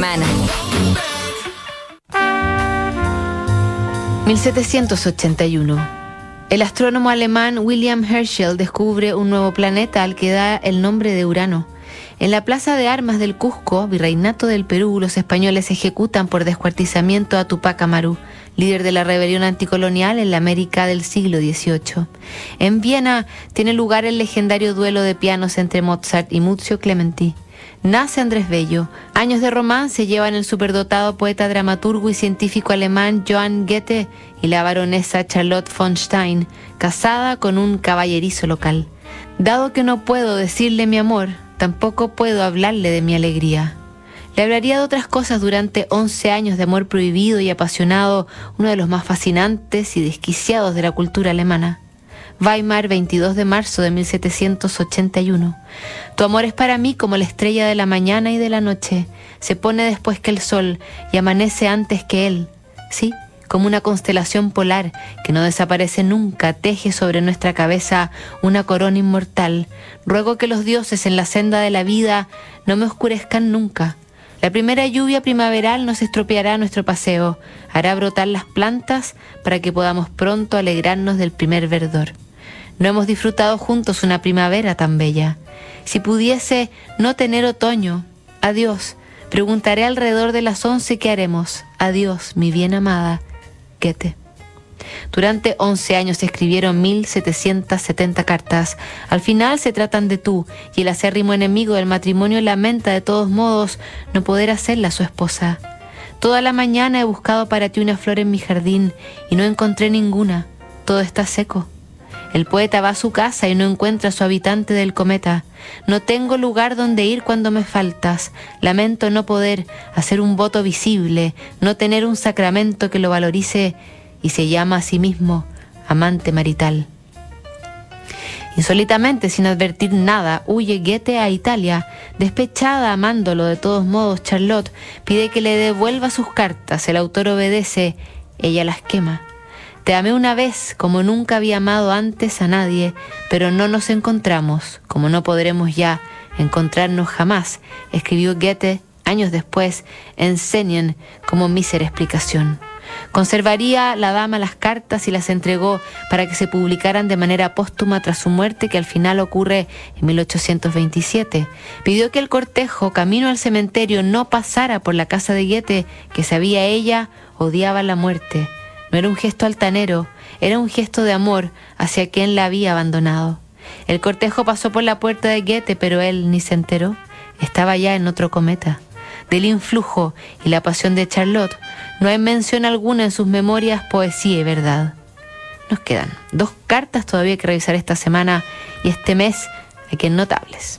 semana. 1781. El astrónomo alemán William Herschel descubre un nuevo planeta al que da el nombre de Urano. En la plaza de armas del Cusco, virreinato del Perú, los españoles ejecutan por descuartizamiento a Tupac Amaru, líder de la rebelión anticolonial en la América del siglo XVIII. En Viena tiene lugar el legendario duelo de pianos entre Mozart y Muzio Clementi. Nace Andrés Bello. Años de romance llevan el superdotado poeta, dramaturgo y científico alemán Johann Goethe y la baronesa Charlotte von Stein, casada con un caballerizo local. Dado que no puedo decirle mi amor, tampoco puedo hablarle de mi alegría. Le hablaría de otras cosas durante 11 años de amor prohibido y apasionado, uno de los más fascinantes y desquiciados de la cultura alemana. Weimar, 22 de marzo de 1781. Tu amor es para mí como la estrella de la mañana y de la noche. Se pone después que el sol y amanece antes que él. Sí, como una constelación polar que no desaparece nunca, teje sobre nuestra cabeza una corona inmortal. Ruego que los dioses en la senda de la vida no me oscurezcan nunca. La primera lluvia primaveral nos estropeará nuestro paseo, hará brotar las plantas para que podamos pronto alegrarnos del primer verdor. No hemos disfrutado juntos una primavera tan bella. Si pudiese no tener otoño, adiós. Preguntaré alrededor de las once qué haremos. Adiós, mi bien amada. Durante 11 años se escribieron 1770 cartas. Al final se tratan de tú, y el acérrimo enemigo del matrimonio lamenta de todos modos no poder hacerla su esposa. Toda la mañana he buscado para ti una flor en mi jardín y no encontré ninguna. Todo está seco. El poeta va a su casa y no encuentra a su habitante del cometa. No tengo lugar donde ir cuando me faltas. Lamento no poder hacer un voto visible, no tener un sacramento que lo valorice y se llama a sí mismo amante marital. Insólitamente, sin advertir nada, huye Goethe a Italia. Despechada, amándolo de todos modos, Charlotte pide que le devuelva sus cartas. El autor obedece, ella las quema. Te amé una vez como nunca había amado antes a nadie, pero no nos encontramos, como no podremos ya encontrarnos jamás, escribió Goethe años después en Senien como mísera explicación. Conservaría la dama las cartas y las entregó para que se publicaran de manera póstuma tras su muerte, que al final ocurre en 1827. Pidió que el cortejo, camino al cementerio, no pasara por la casa de Goethe, que sabía ella odiaba la muerte. No era un gesto altanero, era un gesto de amor hacia quien la había abandonado. El cortejo pasó por la puerta de Goethe, pero él ni se enteró. Estaba ya en otro cometa. Del influjo y la pasión de Charlotte no hay mención alguna en sus memorias, poesía y verdad. Nos quedan dos cartas todavía que revisar esta semana y este mes hay que notables.